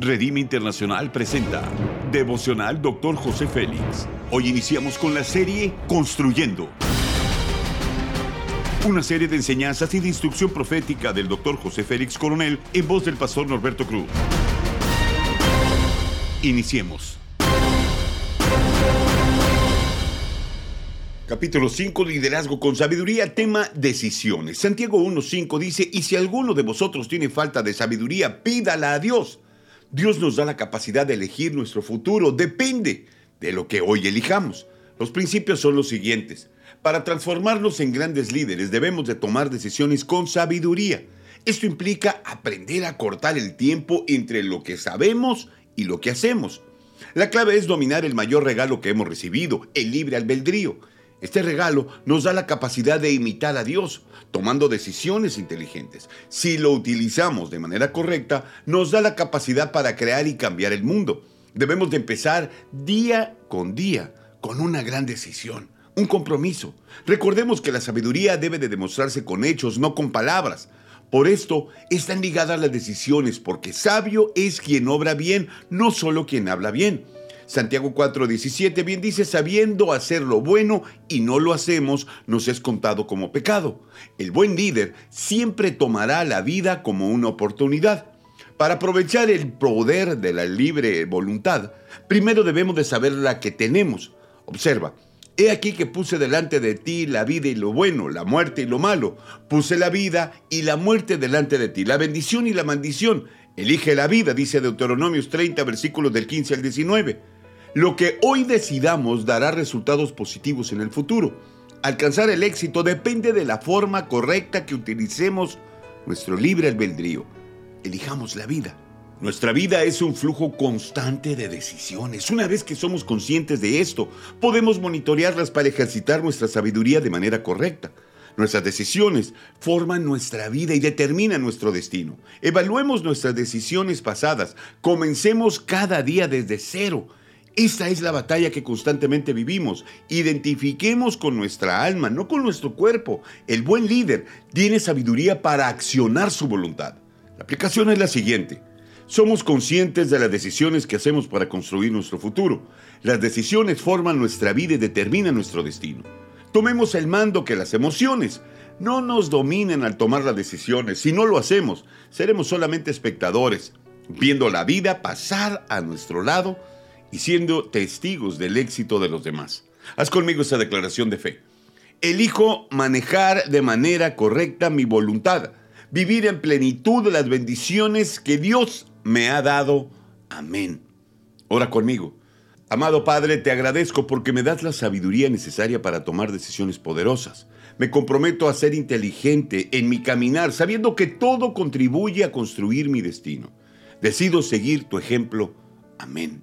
Redime Internacional presenta Devocional Dr. José Félix. Hoy iniciamos con la serie Construyendo. Una serie de enseñanzas y de instrucción profética del Dr. José Félix Coronel en voz del pastor Norberto Cruz. Iniciemos. Capítulo 5, Liderazgo con Sabiduría, tema Decisiones. Santiago 1.5 dice, y si alguno de vosotros tiene falta de sabiduría, pídala a Dios. Dios nos da la capacidad de elegir nuestro futuro, depende de lo que hoy elijamos. Los principios son los siguientes. Para transformarnos en grandes líderes debemos de tomar decisiones con sabiduría. Esto implica aprender a cortar el tiempo entre lo que sabemos y lo que hacemos. La clave es dominar el mayor regalo que hemos recibido, el libre albedrío. Este regalo nos da la capacidad de imitar a Dios, tomando decisiones inteligentes. Si lo utilizamos de manera correcta, nos da la capacidad para crear y cambiar el mundo. Debemos de empezar día con día con una gran decisión, un compromiso. Recordemos que la sabiduría debe de demostrarse con hechos, no con palabras. Por esto están ligadas las decisiones, porque sabio es quien obra bien, no solo quien habla bien. Santiago 4:17 bien dice, sabiendo hacer lo bueno y no lo hacemos, nos es contado como pecado. El buen líder siempre tomará la vida como una oportunidad. Para aprovechar el poder de la libre voluntad, primero debemos de saber la que tenemos. Observa, He aquí que puse delante de ti la vida y lo bueno, la muerte y lo malo. Puse la vida y la muerte delante de ti, la bendición y la maldición. Elige la vida, dice Deuteronomios 30, versículos del 15 al 19. Lo que hoy decidamos dará resultados positivos en el futuro. Alcanzar el éxito depende de la forma correcta que utilicemos nuestro libre albedrío. Elijamos la vida. Nuestra vida es un flujo constante de decisiones. Una vez que somos conscientes de esto, podemos monitorearlas para ejercitar nuestra sabiduría de manera correcta. Nuestras decisiones forman nuestra vida y determinan nuestro destino. Evaluemos nuestras decisiones pasadas. Comencemos cada día desde cero. Esta es la batalla que constantemente vivimos. Identifiquemos con nuestra alma, no con nuestro cuerpo. El buen líder tiene sabiduría para accionar su voluntad. La aplicación es la siguiente. Somos conscientes de las decisiones que hacemos para construir nuestro futuro. Las decisiones forman nuestra vida y determinan nuestro destino. Tomemos el mando que las emociones no nos dominen al tomar las decisiones. Si no lo hacemos, seremos solamente espectadores, viendo la vida pasar a nuestro lado y siendo testigos del éxito de los demás. Haz conmigo esta declaración de fe. Elijo manejar de manera correcta mi voluntad, vivir en plenitud de las bendiciones que Dios me ha dado. Amén. Ora conmigo. Amado Padre, te agradezco porque me das la sabiduría necesaria para tomar decisiones poderosas. Me comprometo a ser inteligente en mi caminar, sabiendo que todo contribuye a construir mi destino. Decido seguir tu ejemplo. Amén.